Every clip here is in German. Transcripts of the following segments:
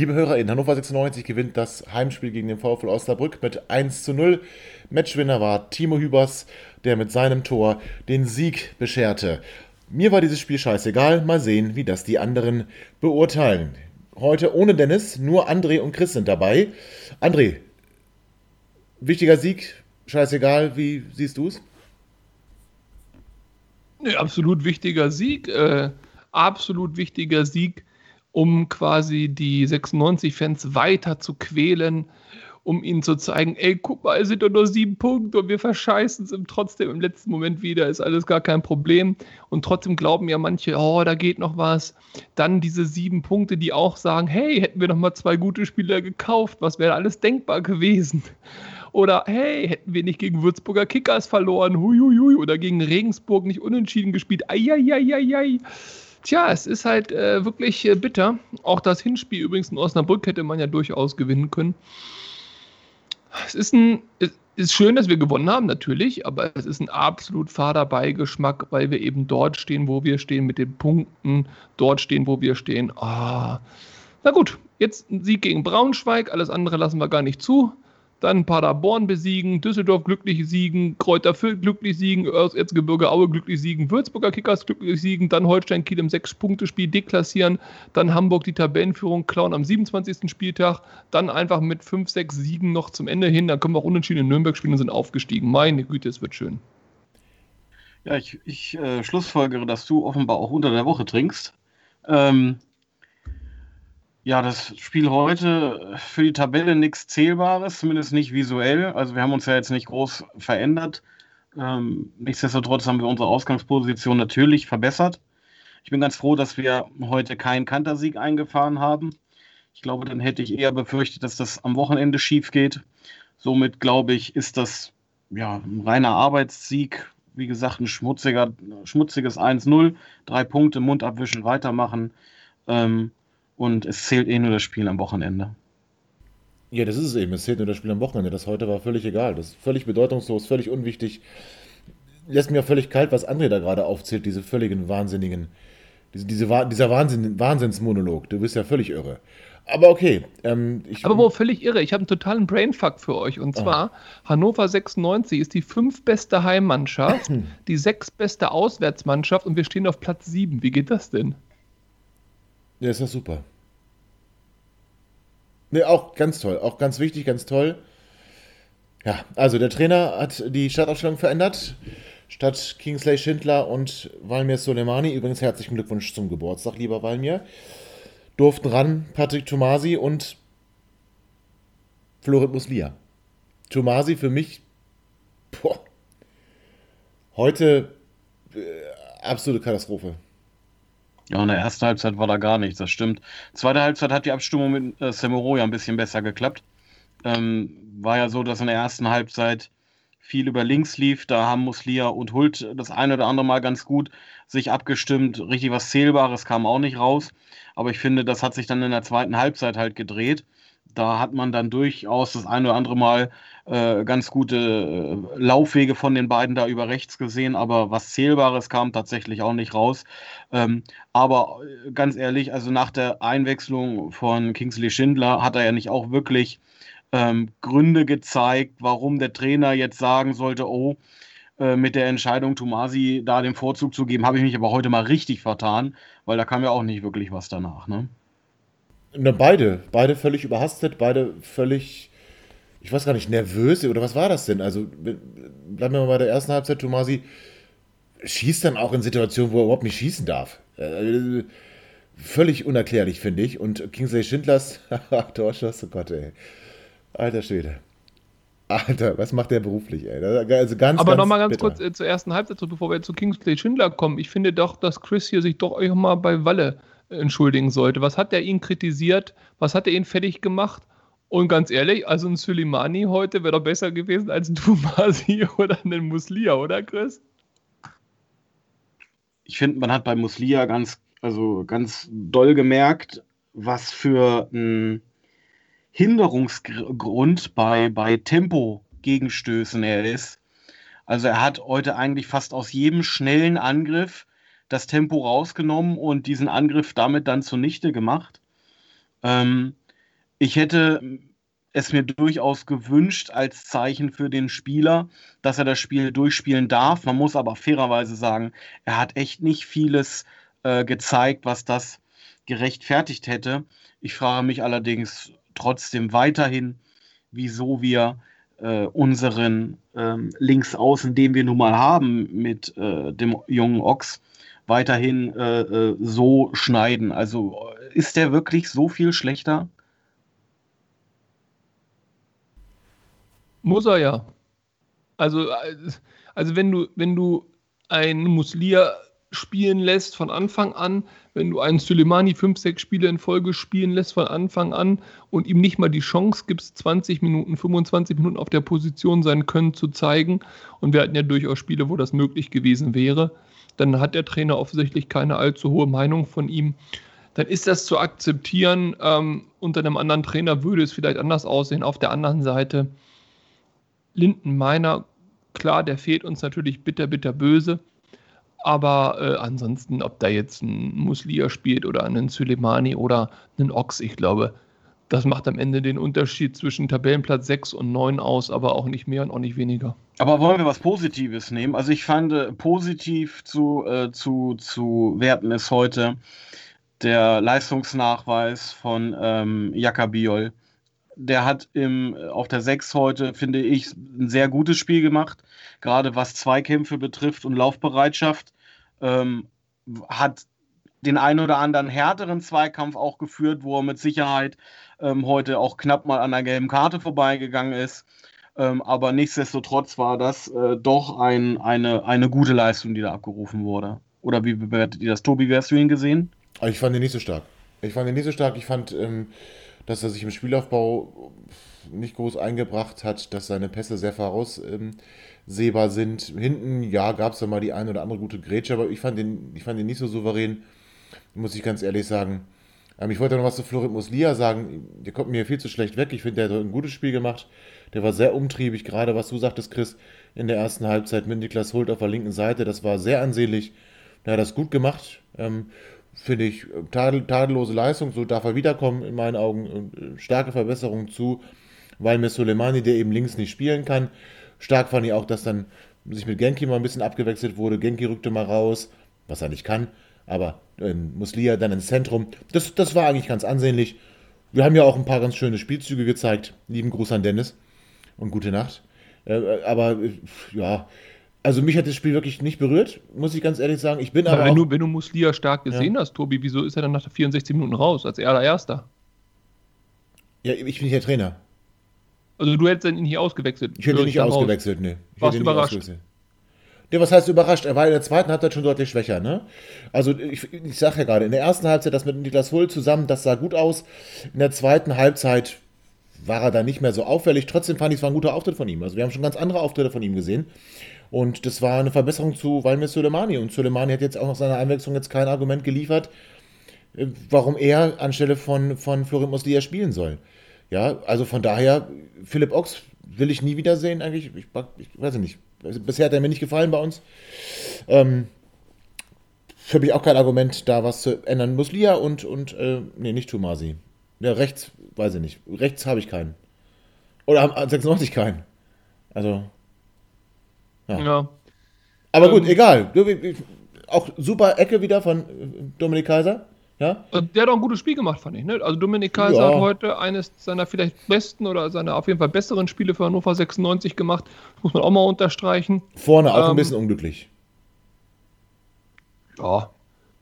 Liebe Hörer, in Hannover 96 gewinnt das Heimspiel gegen den VfL Osnabrück mit 1 zu 0. Matchwinner war Timo Hübers, der mit seinem Tor den Sieg bescherte. Mir war dieses Spiel scheißegal. Mal sehen, wie das die anderen beurteilen. Heute ohne Dennis, nur André und Chris sind dabei. André, wichtiger Sieg, scheißegal, wie siehst du es? Nee, absolut wichtiger Sieg. Äh, absolut wichtiger Sieg um quasi die 96-Fans weiter zu quälen, um ihnen zu zeigen, ey, guck mal, es sind doch nur sieben Punkte und wir verscheißen es trotzdem im letzten Moment wieder, ist alles gar kein Problem. Und trotzdem glauben ja manche, oh, da geht noch was. Dann diese sieben Punkte, die auch sagen, hey, hätten wir noch mal zwei gute Spieler gekauft, was wäre alles denkbar gewesen? Oder hey, hätten wir nicht gegen Würzburger Kickers verloren, huiuiui, oder gegen Regensburg nicht unentschieden gespielt, eieieiei. Tja, es ist halt äh, wirklich äh, bitter. Auch das Hinspiel übrigens in Osnabrück hätte man ja durchaus gewinnen können. Es ist ein, es ist schön, dass wir gewonnen haben, natürlich, aber es ist ein absolut fader Beigeschmack, weil wir eben dort stehen, wo wir stehen, mit den Punkten, dort stehen, wo wir stehen. Ah. Na gut, jetzt ein Sieg gegen Braunschweig, alles andere lassen wir gar nicht zu dann Paderborn besiegen, Düsseldorf glücklich siegen, Kräuter Fürth glücklich siegen, Erzgebirge Aue glücklich siegen, Würzburger Kickers glücklich siegen, dann Holstein Kiel im 6-Punkte-Spiel deklassieren, dann Hamburg die Tabellenführung klauen am 27. Spieltag, dann einfach mit 5, 6 Siegen noch zum Ende hin, dann können wir auch unentschieden in Nürnberg spielen und sind aufgestiegen. Meine Güte, es wird schön. Ja, ich, ich äh, schlussfolgere, dass du offenbar auch unter der Woche trinkst. Ähm, ja, das Spiel heute für die Tabelle nichts Zählbares, zumindest nicht visuell. Also wir haben uns ja jetzt nicht groß verändert. Ähm, nichtsdestotrotz haben wir unsere Ausgangsposition natürlich verbessert. Ich bin ganz froh, dass wir heute keinen Kantersieg eingefahren haben. Ich glaube, dann hätte ich eher befürchtet, dass das am Wochenende schief geht. Somit glaube ich, ist das ja ein reiner Arbeitssieg. Wie gesagt, ein schmutziger, schmutziges 1-0, drei Punkte, Mund abwischen, weitermachen. Ähm, und es zählt eh nur das Spiel am Wochenende. Ja, das ist es eben. Es zählt nur das Spiel am Wochenende. Das heute war völlig egal. Das ist völlig bedeutungslos, völlig unwichtig. Lässt mir auch völlig kalt, was André da gerade aufzählt, diese völligen Wahnsinnigen. Diese, diese, dieser Wahnsinn, Wahnsinnsmonolog. Du bist ja völlig irre. Aber okay. Ähm, ich, Aber wo völlig irre. Ich habe einen totalen Brainfuck für euch. Und zwar, oh. Hannover 96 ist die fünf beste Heimmannschaft, die sechs beste Auswärtsmannschaft und wir stehen auf Platz sieben. Wie geht das denn? Ja, ist ja super. Ne, auch ganz toll. Auch ganz wichtig, ganz toll. Ja, also der Trainer hat die Startaufstellung verändert. Statt Kingsley Schindler und Valmir Soleimani, übrigens herzlichen Glückwunsch zum Geburtstag, lieber Valmir, durften ran Patrick Tomasi und Florit Muslia. Tomasi für mich, boah, heute äh, absolute Katastrophe. Ja, in der ersten Halbzeit war da gar nichts, das stimmt. Zweite Halbzeit hat die Abstimmung mit äh, Semoro ja ein bisschen besser geklappt. Ähm, war ja so, dass in der ersten Halbzeit viel über links lief. Da haben Muslia und Hult das eine oder andere Mal ganz gut sich abgestimmt. Richtig was Zählbares kam auch nicht raus. Aber ich finde, das hat sich dann in der zweiten Halbzeit halt gedreht. Da hat man dann durchaus das eine oder andere Mal äh, ganz gute äh, Laufwege von den beiden da über rechts gesehen, aber was Zählbares kam tatsächlich auch nicht raus. Ähm, aber äh, ganz ehrlich, also nach der Einwechslung von Kingsley Schindler hat er ja nicht auch wirklich ähm, Gründe gezeigt, warum der Trainer jetzt sagen sollte, oh, äh, mit der Entscheidung, Tomasi da den Vorzug zu geben, habe ich mich aber heute mal richtig vertan, weil da kam ja auch nicht wirklich was danach. Ne? Na, beide. Beide völlig überhastet, beide völlig ich weiß gar nicht, nervös oder was war das denn? Also bleiben wir mal bei der ersten Halbzeit, Tomasi schießt dann auch in Situationen, wo er überhaupt nicht schießen darf. Äh, völlig unerklärlich, finde ich. Und Kingsley Schindlers Torschuss, oh Gott, ey. Alter Schwede. Alter, was macht der beruflich, ey? Also ganz, Aber nochmal ganz bitter. kurz äh, zur ersten Halbzeit, bevor wir zu Kingsley Schindler kommen. Ich finde doch, dass Chris hier sich doch auch mal bei Walle entschuldigen sollte. Was hat er ihn kritisiert? Was hat er ihn fertig gemacht? Und ganz ehrlich, also ein Suleimani heute wäre doch besser gewesen als ein Tumasi oder ein Muslia, oder Chris? Ich finde, man hat bei Muslia ganz, also ganz doll gemerkt, was für ein Hinderungsgrund bei, bei Tempo-Gegenstößen er ist. Also er hat heute eigentlich fast aus jedem schnellen Angriff das Tempo rausgenommen und diesen Angriff damit dann zunichte gemacht. Ähm, ich hätte es mir durchaus gewünscht als Zeichen für den Spieler, dass er das Spiel durchspielen darf. Man muss aber fairerweise sagen, er hat echt nicht vieles äh, gezeigt, was das gerechtfertigt hätte. Ich frage mich allerdings trotzdem weiterhin, wieso wir äh, unseren ähm, Linksaußen, den wir nun mal haben mit äh, dem jungen Ochs, weiterhin äh, äh, so schneiden. Also ist der wirklich so viel schlechter? Muss er ja. Also, also wenn du, wenn du einen Muslia spielen lässt von Anfang an, wenn du einen Suleimani 5, 6 Spiele in Folge spielen lässt von Anfang an und ihm nicht mal die Chance gibst, 20 Minuten, 25 Minuten auf der Position sein Können zu zeigen, und wir hatten ja durchaus Spiele, wo das möglich gewesen wäre, dann hat der Trainer offensichtlich keine allzu hohe Meinung von ihm. Dann ist das zu akzeptieren. Ähm, unter einem anderen Trainer würde es vielleicht anders aussehen. Auf der anderen Seite, Linden Meiner, klar, der fehlt uns natürlich bitter, bitter böse. Aber äh, ansonsten, ob da jetzt ein Muslia spielt oder einen Suleimani oder einen Ox, ich glaube, das macht am Ende den Unterschied zwischen Tabellenplatz 6 und 9 aus, aber auch nicht mehr und auch nicht weniger. Aber wollen wir was Positives nehmen? Also ich fand äh, positiv zu, äh, zu, zu werten ist heute der Leistungsnachweis von ähm, Jakabiol. Der hat im, auf der 6 heute, finde ich, ein sehr gutes Spiel gemacht gerade was Zweikämpfe betrifft und Laufbereitschaft, ähm, hat den einen oder anderen härteren Zweikampf auch geführt, wo er mit Sicherheit ähm, heute auch knapp mal an der gelben Karte vorbeigegangen ist. Ähm, aber nichtsdestotrotz war das äh, doch ein, eine, eine gute Leistung, die da abgerufen wurde. Oder wie bewertet ihr das? Tobi, wie hast du ihn gesehen? Ich fand ihn nicht so stark. Ich fand ihn nicht so stark. Ich fand, ähm, dass er sich im Spielaufbau nicht groß eingebracht hat, dass seine Pässe sehr voraus ähm, sehbar sind. Hinten, ja, gab es da mal die eine oder andere gute Grätsche, aber ich fand den, ich fand den nicht so souverän, muss ich ganz ehrlich sagen. Ähm, ich wollte noch was zu Florit Muslia sagen. Der kommt mir viel zu schlecht weg. Ich finde, der hat ein gutes Spiel gemacht. Der war sehr umtriebig, gerade was du sagtest, Chris, in der ersten Halbzeit mit Niklas Hult auf der linken Seite. Das war sehr ansehnlich. Der hat das gut gemacht. Ähm, finde ich tadel, tadellose Leistung. So darf er wiederkommen, in meinen Augen. Äh, starke Verbesserung zu, weil mir Soleimani, der eben links nicht spielen kann, Stark fand ich auch, dass dann sich mit Genki mal ein bisschen abgewechselt wurde. Genki rückte mal raus, was er nicht kann, aber ähm, Muslia dann ins Zentrum. Das, das war eigentlich ganz ansehnlich. Wir haben ja auch ein paar ganz schöne Spielzüge gezeigt. Lieben Gruß an Dennis und gute Nacht. Äh, aber äh, ja, also mich hat das Spiel wirklich nicht berührt, muss ich ganz ehrlich sagen. Ich bin aber. Wenn, du, wenn du Muslia stark gesehen ja. hast, Tobi, wieso ist er dann nach 64 Minuten raus, als allererster? Ja, ich bin hier Trainer. Also du hättest ihn hier ausgewechselt. Ich hätte ihn nicht ausgewechselt, nee. Ich Warst überrascht? Ja, was heißt überrascht? Er war in der zweiten Halbzeit schon deutlich schwächer, ne? Also ich, ich sage ja gerade, in der ersten Halbzeit das mit Niklas Hull zusammen, das sah gut aus. In der zweiten Halbzeit war er dann nicht mehr so auffällig. Trotzdem fand ich, es war ein guter Auftritt von ihm. Also wir haben schon ganz andere Auftritte von ihm gesehen. Und das war eine Verbesserung zu Valmir Soleimani. Und Soleimani hat jetzt auch nach seiner Einwechslung jetzt kein Argument geliefert, äh, warum er anstelle von, von Florin Muslia spielen soll. Ja, also von daher, Philipp Ochs will ich nie wiedersehen eigentlich. Ich, ich weiß nicht. Bisher hat er mir nicht gefallen bei uns. Ähm, für mich auch kein Argument, da was zu ändern. Muslia und, und äh, nee, nicht Tumasi. Ja, rechts, weiß ich nicht. Rechts habe ich keinen. Oder haben 96 keinen. Also. Ja. ja. Aber ähm, gut, egal. Auch super Ecke wieder von äh, Dominik Kaiser. Ja? Also der hat auch ein gutes Spiel gemacht, fand ich. Ne? Also Dominik Kaiser ja. hat heute eines seiner vielleicht besten oder seiner auf jeden Fall besseren Spiele für Hannover 96 gemacht. Das muss man auch mal unterstreichen. Vorne auch ähm, ein bisschen unglücklich. Ja.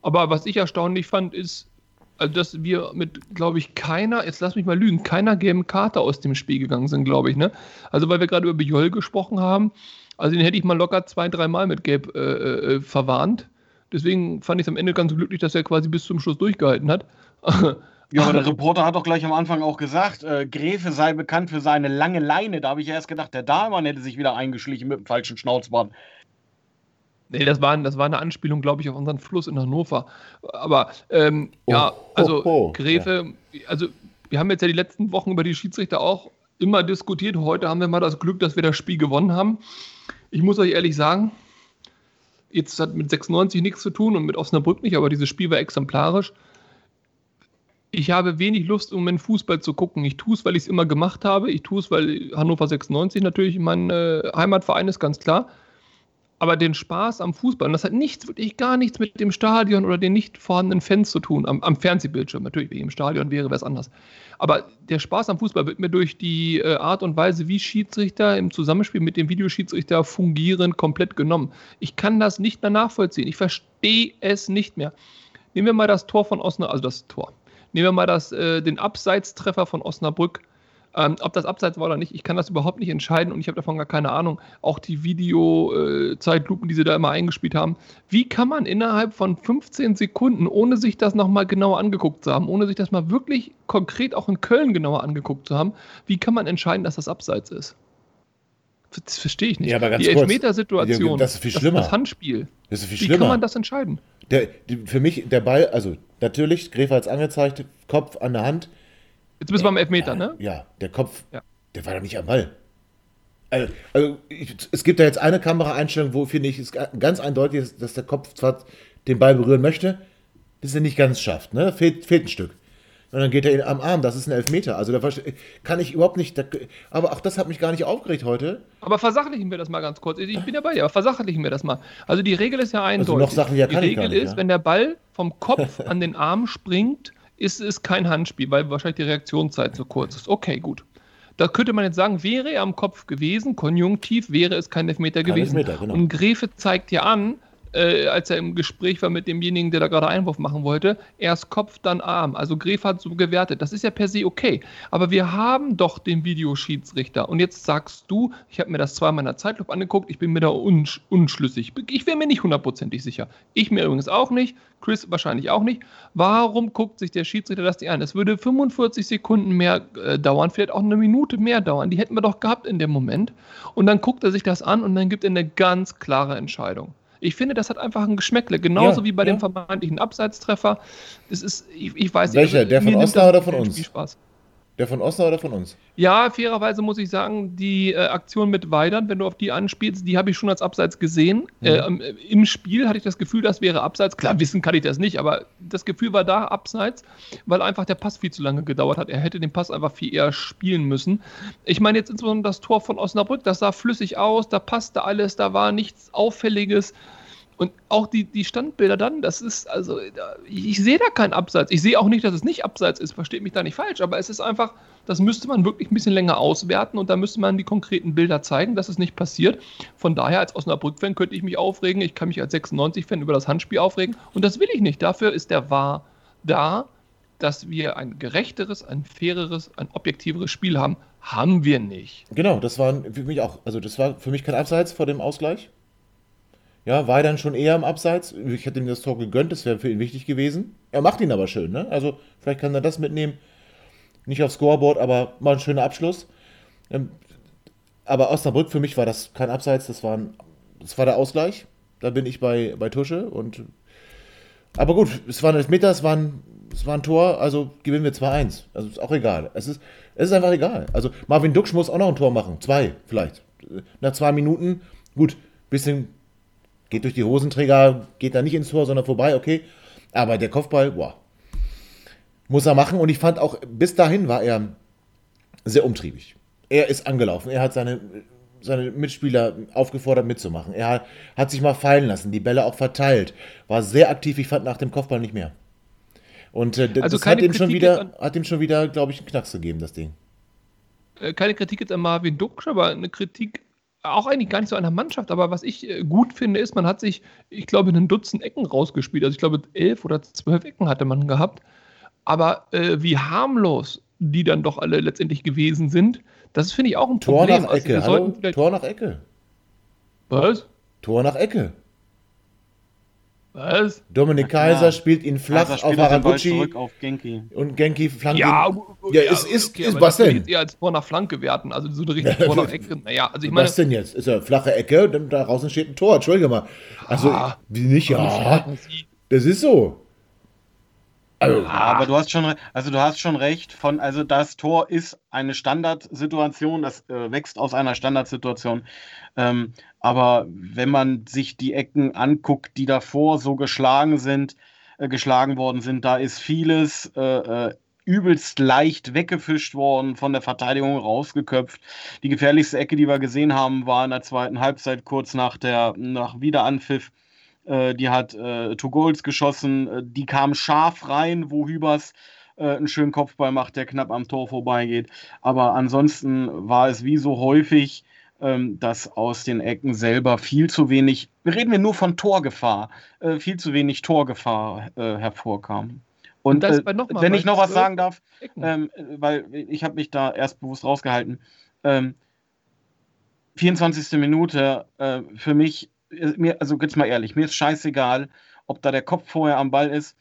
Aber was ich erstaunlich fand, ist, Also, dass wir mit, glaube ich, keiner, jetzt lass mich mal lügen, keiner gelben Karte aus dem Spiel gegangen sind, glaube ich, ne? Also, weil wir gerade über Bijol gesprochen haben, also den hätte ich mal locker zwei, dreimal mit Gelb äh, äh, verwarnt. Deswegen fand ich es am Ende ganz glücklich, dass er quasi bis zum Schluss durchgehalten hat. Ja, aber der Reporter hat doch gleich am Anfang auch gesagt, äh, Gräfe sei bekannt für seine lange Leine. Da habe ich erst gedacht, der Dahlmann hätte sich wieder eingeschlichen mit dem falschen Schnauzbart. Nee, das war, das war eine Anspielung, glaube ich, auf unseren Fluss in Hannover. Aber ähm, oh, ja, also oh, oh, Gräfe, ja. also wir haben jetzt ja die letzten Wochen über die Schiedsrichter auch immer diskutiert. Heute haben wir mal das Glück, dass wir das Spiel gewonnen haben. Ich muss euch ehrlich sagen, jetzt hat mit 96 nichts zu tun und mit Osnabrück nicht, aber dieses Spiel war exemplarisch. Ich habe wenig Lust, um den Fußball zu gucken. Ich tue es, weil ich es immer gemacht habe. Ich tue es, weil Hannover 96 natürlich mein äh, Heimatverein ist, ganz klar. Aber den Spaß am Fußball, und das hat nichts, wirklich gar nichts mit dem Stadion oder den nicht vorhandenen Fans zu tun, am, am Fernsehbildschirm. Natürlich, ich im Stadion wäre, wäre es anders. Aber der Spaß am Fußball wird mir durch die äh, Art und Weise, wie Schiedsrichter im Zusammenspiel mit dem Videoschiedsrichter fungieren, komplett genommen. Ich kann das nicht mehr nachvollziehen. Ich verstehe es nicht mehr. Nehmen wir mal das Tor von Osnabrück, also das Tor. Nehmen wir mal das, äh, den Abseitstreffer von Osnabrück ähm, ob das abseits war oder nicht, ich kann das überhaupt nicht entscheiden und ich habe davon gar keine Ahnung. Auch die Video-Zeitlupen, die sie da immer eingespielt haben. Wie kann man innerhalb von 15 Sekunden, ohne sich das nochmal genauer angeguckt zu haben, ohne sich das mal wirklich konkret auch in Köln genauer angeguckt zu haben, wie kann man entscheiden, dass das abseits ist? Das verstehe ich nicht. Ja, aber ganz die Elfmetersituation, das ist viel schlimmer. Das, das Handspiel. Das ist viel wie schlimmer. kann man das entscheiden? Der, die, für mich der Ball, also natürlich, Gräfer hat es angezeigt, Kopf an der Hand, Jetzt bist du beim Elfmeter, ne? Ja, der Kopf, ja. der war doch nicht am Ball. Also, also ich, es gibt da jetzt eine Kameraeinstellung, wo finde ich es ganz eindeutig ist, dass der Kopf zwar den Ball berühren möchte, das er nicht ganz schafft, ne? Fehlt, fehlt ein Stück. Und dann geht er am Arm, das ist ein Elfmeter. Also da kann ich überhaupt nicht. Da, aber auch das hat mich gar nicht aufgeregt heute. Aber versachlichen wir das mal ganz kurz. Ich bin ja bei dir, aber versachlichen wir das mal. Also die Regel ist ja eindeutig. Also noch Sachen ja kann die Regel ich gar nicht, ist, ja? wenn der Ball vom Kopf an den Arm springt, ist es kein Handspiel, weil wahrscheinlich die Reaktionszeit so kurz ist. Okay, gut. Da könnte man jetzt sagen, wäre er am Kopf gewesen, konjunktiv, wäre es kein Elfmeter kein gewesen. Elfmeter, genau. Und Gräfe zeigt ja an, äh, als er im Gespräch war mit demjenigen, der da gerade Einwurf machen wollte, erst Kopf, dann Arm. Also Gref hat so gewertet. Das ist ja per se okay. Aber wir haben doch den Videoschiedsrichter. Und jetzt sagst du, ich habe mir das zweimal in der Zeitlupe angeguckt, ich bin mir da unsch unschlüssig. Ich wäre mir nicht hundertprozentig sicher. Ich mir übrigens auch nicht. Chris wahrscheinlich auch nicht. Warum guckt sich der Schiedsrichter das nicht an? Es würde 45 Sekunden mehr äh, dauern, vielleicht auch eine Minute mehr dauern. Die hätten wir doch gehabt in dem Moment. Und dann guckt er sich das an und dann gibt er eine ganz klare Entscheidung. Ich finde, das hat einfach ein Geschmäckle, genauso Ja, wie bei ja. dem vermeintlichen Abseitstreffer. Es ist, ich, ich weiß Welcher? also Der von Osnabrück oder von uns? Spielspaß. Der von Osnabrück oder von uns? Ja, fairerweise muss ich sagen, die äh, Aktion mit Weidern, wenn du auf die anspielst, die habe ich schon als Abseits gesehen. Mhm. Äh, im- Im Spiel hatte ich das Gefühl, das wäre Abseits. Klar, wissen kann ich das nicht, aber das Gefühl war da Abseits, weil einfach der Pass viel zu lange gedauert hat. Er hätte den Pass einfach viel eher spielen müssen. Ich meine jetzt insbesondere das Tor von Osnabrück, das sah flüssig aus, da passte alles, da war nichts Auffälliges. Und auch die, die Standbilder dann, das ist, also, ich, ich sehe da keinen Abseits. Ich sehe auch nicht, dass es nicht Abseits ist, versteht mich da nicht falsch, aber es ist einfach, das müsste man wirklich ein bisschen länger auswerten und da müsste man die konkreten Bilder zeigen, dass es nicht passiert. Von daher, als Osnabrück-Fan könnte ich mich aufregen, ich kann mich als 96-Fan über das Handspiel aufregen und das will ich nicht. Dafür ist der VAR da, dass wir ein gerechteres, ein faireres, ein objektiveres Spiel haben. Haben wir nicht. Genau, das war für mich auch. Also, das war für mich kein Abseits vor dem Ausgleich. Ja, war dann schon eher im Abseits. Ich hätte ihm das Tor gegönnt, das wäre für ihn wichtig gewesen. Er macht ihn aber schön, ne? Also, vielleicht kann er das mitnehmen. Nicht aufs Scoreboard, aber mal ein schöner Abschluss. Ähm, aber Osnabrück, für mich war das kein Abseits, das war, ein, das war der Ausgleich. Da bin ich bei, bei Tusche und. Aber gut, es war ein Elfmeter, es war ein, es war ein Tor, also gewinnen wir 2-1. Also ist auch egal. Es ist, es ist einfach egal. Also Marvin Duksch muss auch noch ein Tor machen. Zwei, vielleicht. Nach zwei Minuten, gut, bisschen geht durch die Hosenträger, geht da nicht ins Tor, sondern vorbei, okay. Aber der Kopfball, boah, muss er machen. Und ich fand auch, bis dahin war er sehr umtriebig. Er ist angelaufen. Er hat seine, seine Mitspieler aufgefordert mitzumachen. Er hat, sich mal fallen lassen, die Bälle auch verteilt. War sehr aktiv. Ich fand nach dem Kopfball nicht mehr. Und äh, Also das hat ihm schon wieder, hat ihm schon wieder, glaube ich, einen Knacks gegeben, das Ding. äh, keine Kritik jetzt an Marvin Duksch, aber eine Kritik auch eigentlich gar nicht so der Mannschaft. Aber was ich äh, gut finde, ist, man hat sich, ich glaube, ein Dutzend Ecken rausgespielt. Also ich glaube, elf oder zwölf Ecken hatte man gehabt. Aber äh, wie harmlos die dann doch alle letztendlich gewesen sind, das finde ich auch ein Tor Problem. nach Also Ecke. sollten Hallo? Tor nach Ecke. Was? Tor nach Ecke. Was? Dominik. Kaiser spielt ihn flach Kaiser auf Haraguchi zurück auf Genki. und Genki flankt Ja, ihn. gut, Ja, ist- ist- ist- aber was denn? ich jetzt eher als Tor nach Flanke werten, also so eine richtige Tor nach Ecke. Naja, also ich meine, Was denn jetzt? Ist ja flache Ecke und dann da draußen steht ein Tor. Entschuldige mal. Also, Ah. wie nicht? Ja, Sie- das ist so. Also, Ja, aber du hast schon, also du hast schon recht. Von, also das Tor ist eine Standardsituation, das äh, wächst aus einer Standardsituation. Ähm, aber wenn man sich die Ecken anguckt, die davor so geschlagen sind, äh, geschlagen worden sind, da ist vieles äh, äh, übelst leicht weggefischt worden, von der Verteidigung rausgeköpft. Die gefährlichste Ecke, die wir gesehen haben, war in der zweiten Halbzeit kurz nach der nach Wiederanpfiff. Äh, die hat äh, Goals geschossen. Äh, die kam scharf rein, wo Hübers einen schönen Kopfball macht, der knapp am Tor vorbeigeht. Aber ansonsten war es wie so häufig, ähm, dass aus den Ecken selber viel zu wenig, wir reden wir nur von Torgefahr, äh, viel zu wenig Torgefahr äh, hervorkam. Und Und äh, wenn ich noch was sagen darf, ähm, weil ich habe mich da erst bewusst rausgehalten. Ähm, 24. Minute, äh, für mich, äh, mir, also jetzt mal ehrlich, mir ist scheißegal, ob da der Kopf vorher am Ball ist.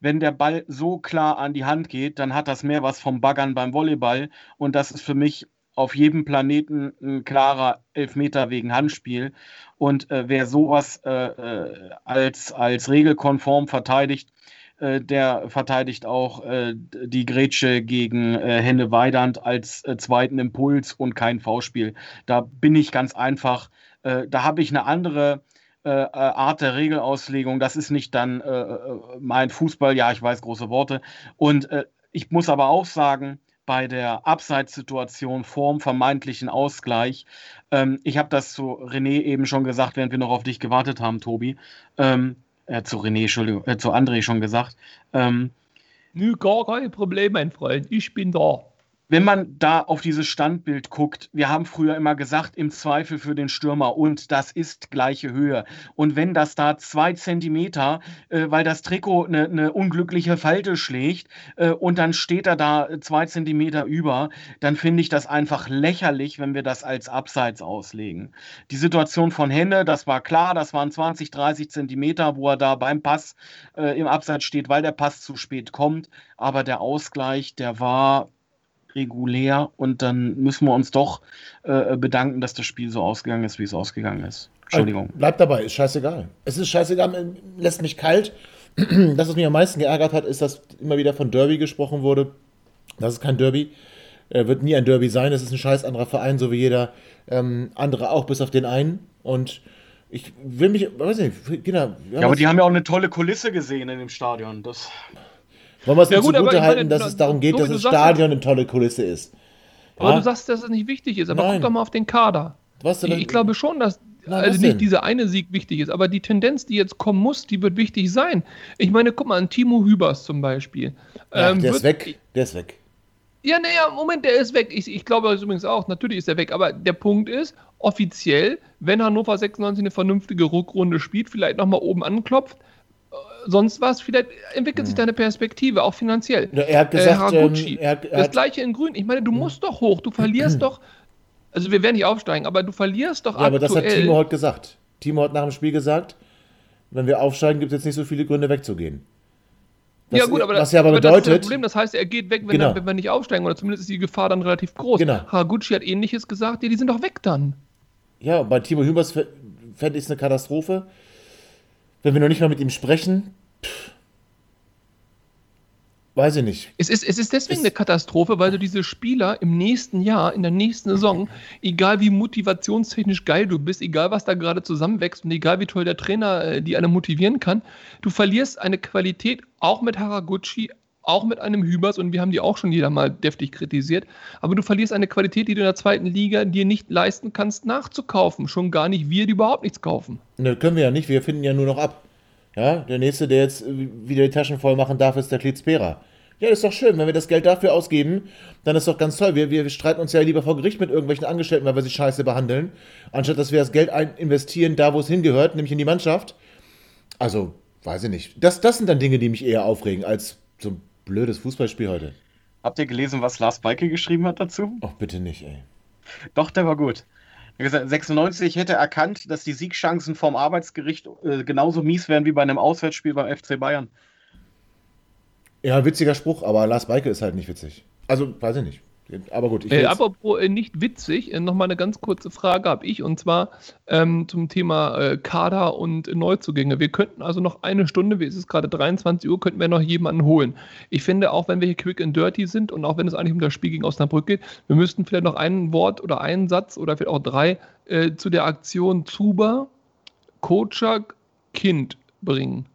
Wenn der Ball so klar an die Hand geht, dann hat das mehr was vom Baggern beim Volleyball. Und das ist für mich auf jedem Planeten ein klarer Elfmeter wegen Handspiel. Und äh, wer sowas äh, äh, als, als regelkonform verteidigt, äh, der verteidigt auch äh, die Grätsche gegen äh, Henne Weidand als zweiten Impuls und kein V-Spiel. Da bin ich ganz einfach, da habe ich eine andere Art der Regelauslegung. Das ist nicht dann mein Fußball, ja, ich weiß große Worte. Und ich muss aber auch sagen, bei der Abseitssituation vorm vermeintlichen Ausgleich, ähm, ich habe das zu René eben schon gesagt, während wir noch auf dich gewartet haben, Tobi. Ähm, äh, zu René, Entschuldigung, äh, zu André schon gesagt. Ähm, Nö, gar kein Problem, mein Freund. Ich bin da. Wenn man da auf dieses Standbild guckt, wir haben früher immer gesagt, im Zweifel für den Stürmer und das ist gleiche Höhe. Und wenn das da zwei Zentimeter, äh, weil das Trikot eine ne unglückliche Falte schlägt äh, und dann steht er da zwei Zentimeter über, dann finde ich das einfach lächerlich, wenn wir das als Abseits auslegen. Die Situation von Henne, das war klar, das waren 20, 30 Zentimeter, wo er da beim Pass äh, im Abseits steht, weil der Pass zu spät kommt. Aber der Ausgleich, der war regulär und dann müssen wir uns doch äh, bedanken, dass das Spiel so ausgegangen ist, wie es ausgegangen ist. Entschuldigung. Bleib dabei, ist scheißegal. Es ist scheißegal, lässt mich kalt. Das, was mich am meisten geärgert hat, ist, dass immer wieder von Derby gesprochen wurde. Das ist kein Derby. Äh, wird nie ein Derby sein. Es ist ein scheiß anderer Verein, so wie jeder ähm, andere auch, bis auf den einen. Und ich will mich, weiß nicht, Kinder. Ja, aber die haben ja auch eine tolle Kulisse gesehen in dem Stadion. Das, wollen wir es Ja, nicht gut, aber zugute halten, meine, dass es darum geht, du- dass das Stadion eine tolle Kulisse ist. Aber Ja? du sagst, dass es nicht wichtig ist. Aber Nein. guck doch mal auf den Kader. Was denn? Ich, ich glaube schon, dass Na, also nicht denn? dieser eine Sieg wichtig ist, aber die Tendenz, die jetzt kommen muss, die wird wichtig sein. Ich meine, guck mal an Timo Hübers zum Beispiel. Ja, Ähm, der wird- ist weg. Der ist weg. Ja, naja, Moment, der ist weg. Ich, ich glaube das übrigens auch, natürlich ist er weg. Aber der Punkt ist, offiziell, wenn Hannover 96 eine vernünftige Rückrunde spielt, vielleicht nochmal oben anklopft, sonst was, vielleicht entwickelt sich da eine Perspektive, auch finanziell. Er hat gesagt, Haraguchi, ähm, er hat- er das gleiche in Grün. Ich meine, du musst doch hoch, du verlierst doch. Also wir werden nicht aufsteigen, aber du verlierst doch Ja, aber das hat aktuell. Timo heute gesagt. Timo hat nach dem Spiel gesagt, wenn wir aufsteigen, gibt es jetzt nicht so viele Gründe wegzugehen. Das, ja gut, aber, was ja aber das ist das bedeutet, Problem. Das heißt, er geht weg, wenn, Genau. er, wenn wir nicht aufsteigen, oder zumindest ist die Gefahr dann relativ groß. Genau. Haraguchi hat ähnliches gesagt, ja, die sind doch weg dann. ja, bei Timo Hübers fände ich es eine Katastrophe, wenn wir noch nicht mal mit ihm sprechen. Pff, weiß ich nicht. Es ist, es ist deswegen Es- eine Katastrophe, weil du diese Spieler im nächsten Jahr, in der nächsten Saison, egal wie motivationstechnisch geil du bist, egal was da gerade zusammenwächst und egal wie toll der Trainer äh, die alle motivieren kann, du verlierst eine Qualität auch mit Haraguchi, auch mit einem Hübers und wir haben die auch schon jeder mal deftig kritisiert, aber du verlierst eine Qualität, die du in der zweiten Liga dir nicht leisten kannst, nachzukaufen. Schon gar nicht wir, die überhaupt nichts kaufen. Ne, können wir ja nicht, wir finden ja nur noch ab. Ja, der nächste, der jetzt wieder die Taschen voll machen darf, ist der Klitzpera. Ja, ist doch schön, wenn wir das Geld dafür ausgeben, dann ist doch ganz toll. Wir, wir streiten uns ja lieber vor Gericht mit irgendwelchen Angestellten, weil wir sie scheiße behandeln, anstatt dass wir das Geld ein investieren, da wo es hingehört, nämlich in die Mannschaft. Also, weiß ich nicht. Das, das sind dann Dinge, die mich eher aufregen, als so blödes Fußballspiel heute. Habt ihr gelesen, was Lars Beike geschrieben hat dazu? Ach, bitte nicht, ey. Doch, der war gut. Er hat gesagt, 96 hätte erkannt, dass die Siegchancen vom Arbeitsgericht äh, genauso mies wären wie bei einem Auswärtsspiel beim FC Bayern. Ja, witziger Spruch, aber Lars Beike ist halt nicht witzig. Also, weiß ich nicht. Aber gut, ich Äh, apropos äh, nicht witzig, äh, nochmal eine ganz kurze Frage habe ich und zwar ähm, zum Thema äh, Kader und Neuzugänge. Wir könnten also noch eine Stunde, wie ist es gerade 23 Uhr, könnten wir noch jemanden holen. Ich finde, auch wenn wir hier quick and dirty sind und auch wenn es eigentlich um das Spiel gegen Osnabrück geht, wir müssten vielleicht noch ein Wort oder einen Satz oder vielleicht auch drei äh, zu der Aktion Zuba, Kocak, Kind bringen.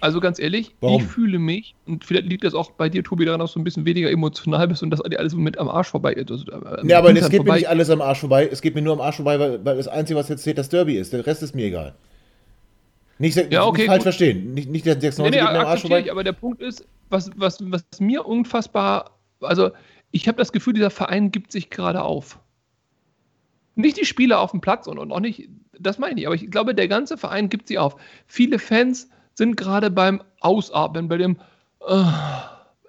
Also ganz ehrlich, Warum? ich fühle mich, und vielleicht liegt das auch bei dir, Tobi, daran, dass du ein bisschen weniger emotional bist und dass dir alles mit am Arsch vorbei ist. Also, äh, Nee, aber es geht mir nicht alles am Arsch vorbei. Es geht mir nur am Arsch vorbei, weil, weil das Einzige, was jetzt zählt, das Derby ist. Der Rest ist mir egal. Nicht, Ja, okay, nicht falsch gut. verstehen. Nicht, nicht der 96 Nee, nee, geht mir am Arsch vorbei. ich, aber der Punkt ist, was, was, was mir unfassbar, also ich habe das Gefühl, dieser Verein gibt sich gerade auf. Nicht die Spieler auf dem Platz und, und auch nicht, das meine ich aber ich glaube, der ganze Verein gibt sich auf. Viele Fans sind gerade beim Ausatmen, bei dem, äh,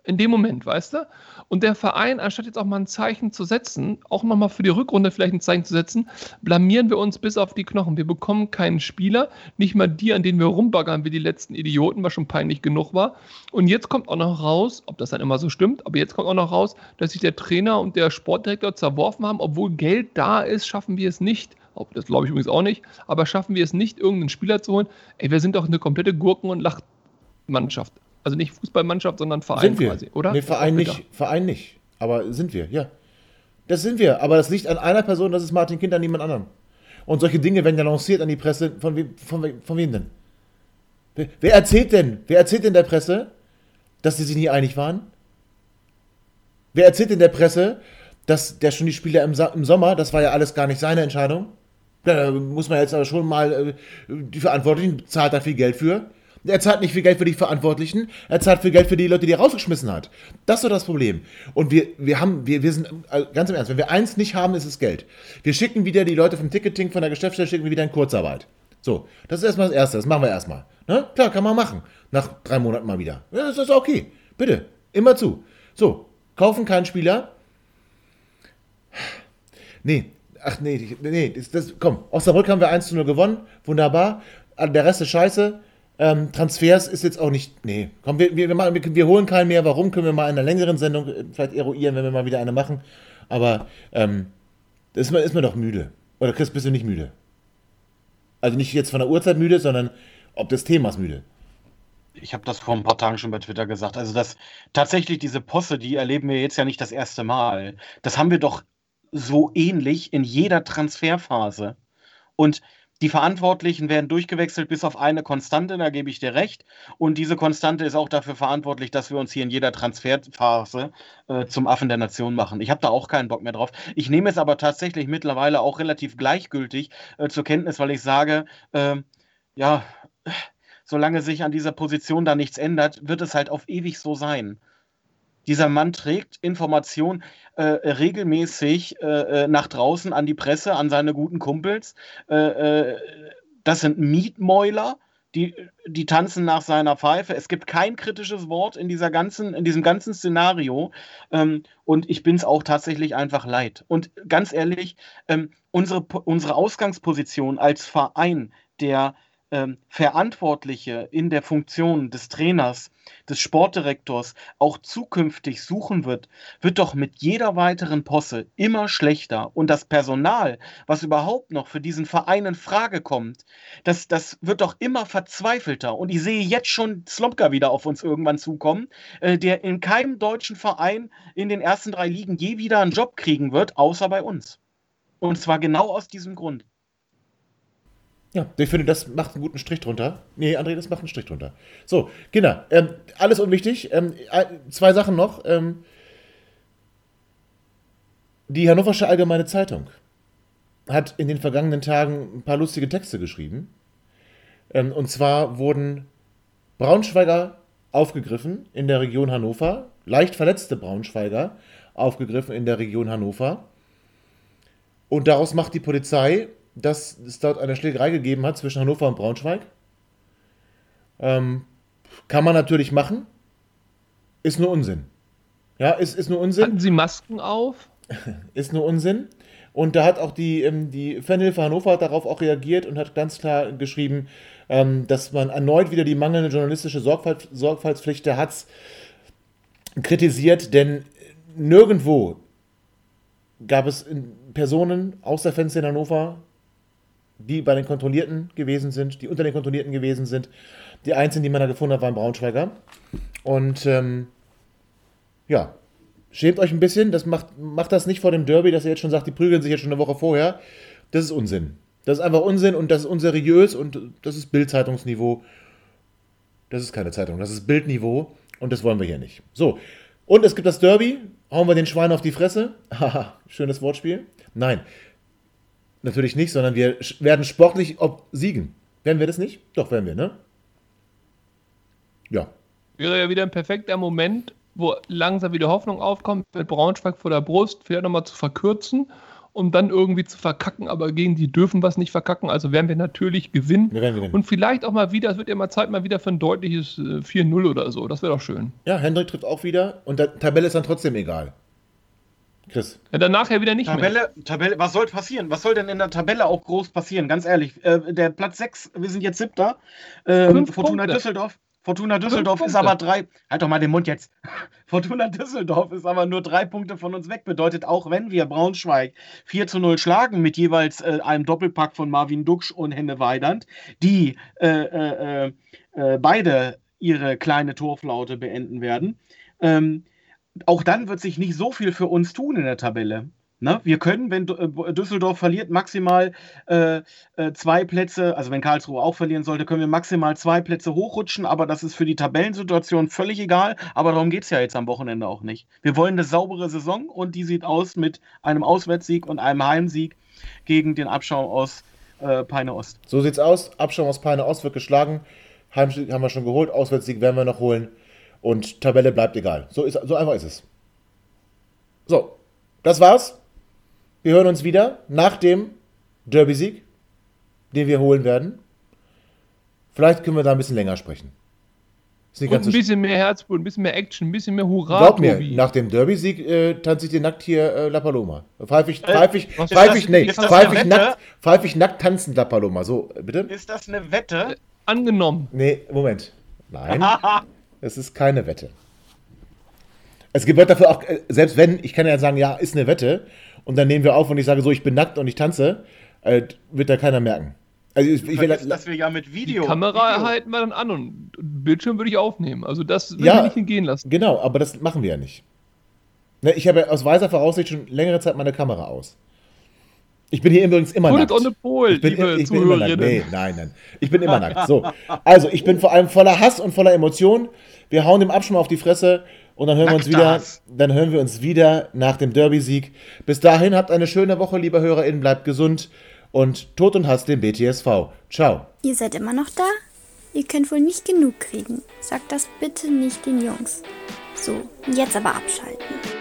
in dem Moment, weißt du? Und der Verein, anstatt jetzt auch mal ein Zeichen zu setzen, auch nochmal für die Rückrunde vielleicht ein Zeichen zu setzen, blamieren wir uns bis auf die Knochen. Wir bekommen keinen Spieler, nicht mal die, an denen wir rumbaggern wie die letzten Idioten, was schon peinlich genug war. Und jetzt kommt auch noch raus, ob das dann immer so stimmt, aber jetzt kommt auch noch raus, dass sich der Trainer und der Sportdirektor zerworfen haben. Obwohl Geld da ist, schaffen wir es nicht. Das glaube ich übrigens auch nicht, aber schaffen wir es nicht, irgendeinen Spieler zu holen. Ey, wir sind doch eine komplette Gurken- und Lachmannschaft. Also nicht Fußballmannschaft, sondern Verein Sind wir. quasi, oder? Nee, Verein nicht. Verein nicht. Aber sind wir, ja. Das sind wir. Aber das liegt an einer Person, das ist Martin Kind, an niemand anderem. Und solche Dinge werden ja lanciert an die Presse. Von, wem- von, wem- von wem denn? Wer, wer erzählt denn? Wer erzählt denn der Presse, dass sie sich nie einig waren? Wer erzählt denn der Presse, dass der schon die Spieler im, Sa im Sommer, das war ja alles gar nicht seine Entscheidung? Da muss man jetzt aber schon mal, äh, die Verantwortlichen zahlt da viel Geld für. Er zahlt nicht viel Geld für die Verantwortlichen, er zahlt viel Geld für die Leute, die er rausgeschmissen hat. Das ist doch das Problem. Und wir, wir haben, wir, wir sind, äh, ganz im Ernst, wenn wir eins nicht haben, ist es Geld. Wir schicken wieder die Leute vom Ticketing, von der Geschäftsstelle, schicken wir wieder in Kurzarbeit. So, das ist erstmal das Erste, das machen wir erstmal. Ne? Klar, kann man machen. Nach drei Monaten mal wieder. Ja, das ist okay. Bitte, immer zu. So, kaufen keinen Spieler. Nee, ach nee, nee, das, das, komm, Osnabrück haben wir 1 zu 0 gewonnen, wunderbar. Ah, Der Rest ist scheiße. Ähm, Transfers ist jetzt auch nicht, nee, komm, wir, wir, wir, wir, holen keinen mehr. Warum, können wir mal in einer längeren Sendung äh, vielleicht eruieren, wenn wir mal wieder eine machen. Aber ähm, da ist man, ist man doch müde. Oder Chris, bist du nicht müde? Also nicht jetzt von der Uhrzeit müde, sondern ob des Themas müde. Ich habe das vor ein paar Tagen schon bei Twitter gesagt. Also das tatsächlich diese Posse, die erleben wir jetzt ja nicht das erste Mal. Das haben wir doch so ähnlich in jeder Transferphase. Und die Verantwortlichen werden durchgewechselt bis auf eine Konstante, da gebe ich dir recht. Und diese Konstante ist auch dafür verantwortlich, dass wir uns hier in jeder Transferphase äh, zum Affen der Nation machen. Ich habe da auch keinen Bock mehr drauf. Ich nehme es aber tatsächlich mittlerweile auch relativ gleichgültig äh, zur Kenntnis, weil ich sage, ähm, ja, solange sich an dieser Position da nichts ändert, wird es halt auf ewig so sein. Dieser Mann trägt Informationen äh, regelmäßig äh, äh, nach draußen an die Presse, an seine guten Kumpels. Äh, äh, das sind Mietmäuler, die, die tanzen nach seiner Pfeife. Es gibt kein kritisches Wort in, dieser ganzen, in diesem ganzen Szenario. Ähm, und ich bin es auch tatsächlich einfach leid. Und ganz ehrlich, ähm, unsere, unsere Ausgangsposition als Verein, der ähm, Verantwortliche in der Funktion des Trainers, des Sportdirektors auch zukünftig suchen wird, wird doch mit jeder weiteren Posse immer schlechter. Und das Personal, was überhaupt noch für diesen Verein in Frage kommt, das, das wird doch immer verzweifelter. Und ich sehe jetzt schon Slomka wieder auf uns irgendwann zukommen, äh, der in keinem deutschen Verein in den ersten drei Ligen je wieder einen Job kriegen wird, außer bei uns. Und zwar genau aus diesem Grund. Ja, ich finde, das macht einen guten Strich drunter. Nee, André, das macht einen Strich drunter. So, Kinder, ähm, alles unwichtig. Ähm, äh, zwei Sachen noch. Ähm, die Hannoversche Allgemeine Zeitung hat in den vergangenen Tagen ein paar lustige Texte geschrieben. Ähm, und zwar wurden Braunschweiger aufgegriffen in der Region Hannover, leicht verletzte Braunschweiger aufgegriffen in der Region Hannover. Und daraus macht die Polizei, dass es dort eine Schlägerei gegeben hat zwischen Hannover und Braunschweig. Ähm, kann man natürlich machen. Ist nur Unsinn. Ja, ist, ist nur Unsinn. Hatten Sie Masken auf? ist nur Unsinn. Und da hat auch die, ähm, die Fanhilfe Hannover darauf auch reagiert und hat ganz klar geschrieben, ähm, dass man erneut wieder die mangelnde journalistische Sorgfalt, Sorgfaltspflicht der Hatz kritisiert, denn nirgendwo gab es Personen aus der Fanszene Hannover, die bei den Kontrollierten gewesen sind, die unter den Kontrollierten gewesen sind. Die einzigen, die man da gefunden hat, waren Braunschweiger. Und ähm, ja, schämt euch ein bisschen. Das macht, macht das nicht vor dem Derby, dass ihr jetzt schon sagt, die prügeln sich jetzt schon eine Woche vorher. Das ist Unsinn. Das ist einfach Unsinn und das ist unseriös und das ist Bild-Zeitungsniveau. Das ist keine Zeitung, das ist Bildniveau und das wollen wir hier nicht. So, und es gibt das Derby. Hauen wir den Schwein auf die Fresse. Haha, schönes Wortspiel. Nein, natürlich nicht, sondern wir werden sportlich ob siegen. Werden wir das nicht? Doch, werden wir, ne? Ja. Wäre ja wieder ein perfekter Moment, wo langsam wieder Hoffnung aufkommt, mit Braunschweig vor der Brust, vielleicht nochmal zu verkürzen um dann irgendwie zu verkacken, aber gegen die dürfen wir es nicht verkacken, also werden wir natürlich gewinnen. Wir werden gewinnen. Und vielleicht auch mal wieder, es wird ja mal Zeit mal wieder für ein deutliches 4-0 äh, oder so, das wäre doch schön. Ja, Hendrik trifft auch wieder und der Tabelle ist dann trotzdem egal. Chris. Ja, dann nachher wieder nicht Tabelle, mehr. Tabelle, was soll passieren? Was soll denn in der Tabelle auch groß passieren? Ganz ehrlich, äh, der Platz 6, wir sind jetzt siebter. Ähm, Fortuna Punkte. Düsseldorf. Fortuna Düsseldorf ist aber drei. Halt doch mal den Mund jetzt. Fortuna Düsseldorf ist aber nur drei Punkte von uns weg. Bedeutet, auch wenn wir Braunschweig 4 zu 0 schlagen mit jeweils äh, einem Doppelpack von Marvin Duksch und Henne Weidand, die äh, äh, äh, beide ihre kleine Torflaute beenden werden, ähm, auch dann wird sich nicht so viel für uns tun in der Tabelle. Ne? Wir können, wenn äh, Düsseldorf verliert, maximal äh, äh, zwei Plätze, also wenn Karlsruhe auch verlieren sollte, können wir maximal zwei Plätze hochrutschen, aber das ist für die Tabellensituation völlig egal. Aber darum geht es ja jetzt am Wochenende auch nicht. Wir wollen eine saubere Saison und die sieht aus mit einem Auswärtssieg und einem Heimsieg gegen den Abschaum aus äh, Peine Ost. So sieht's aus. Abschaum aus Peine Ost wird geschlagen. Heimsieg haben wir schon geholt, Auswärtssieg werden wir noch holen. Und Tabelle bleibt egal. So, ist, so einfach ist es. So, das war's. Wir hören uns wieder nach dem Derby-Sieg, den wir holen werden. Vielleicht können wir da ein bisschen länger sprechen. Und ein bisschen mehr Herzblut, ein bisschen mehr Action, ein bisschen mehr Hurra. Glaub mir, nach dem Derby-Sieg äh, tanze ich dir nackt hier äh, La Paloma. Pfeif ich, äh, pfeif ich, pfeif ich, nee, pfeif ich, nackt, pfeif ich nackt tanzen La Paloma. So, bitte? Ist das eine Wette? Äh, angenommen. Nee, Moment. Nein, es ist keine Wette. Es gibt dafür auch, äh, selbst wenn, ich kann ja sagen, ja, ist eine Wette, und dann nehmen wir auf und ich sage so, ich bin nackt und ich tanze, äh, wird da keiner merken. Also ich, ich will, dass wir ja mit Video. Die Kamera Video. halten wir dann an und Bildschirm würde ich aufnehmen. Also das würde ja, ich nicht hingehen lassen. Genau, aber das machen wir ja nicht. Ne, ich habe aus weiser Voraussicht schon längere Zeit meine Kamera aus. Ich bin hier übrigens immer Put nackt. On the pole, ich bin, ich bin immer nackt. Nee, nein, nein. Ich bin immer nackt. So. Also, ich bin vor allem voller Hass und voller Emotion. Wir hauen dem Abschluss auf die Fresse. Und dann hören wir uns wieder, dann hören wir uns wieder nach dem Derby-Sieg. Bis dahin habt eine schöne Woche, liebe HörerInnen, bleibt gesund und Tod und Hass dem BTSV. Ciao. Ihr seid immer noch da? Ihr könnt wohl nicht genug kriegen. Sagt das bitte nicht den Jungs. So, jetzt aber abschalten.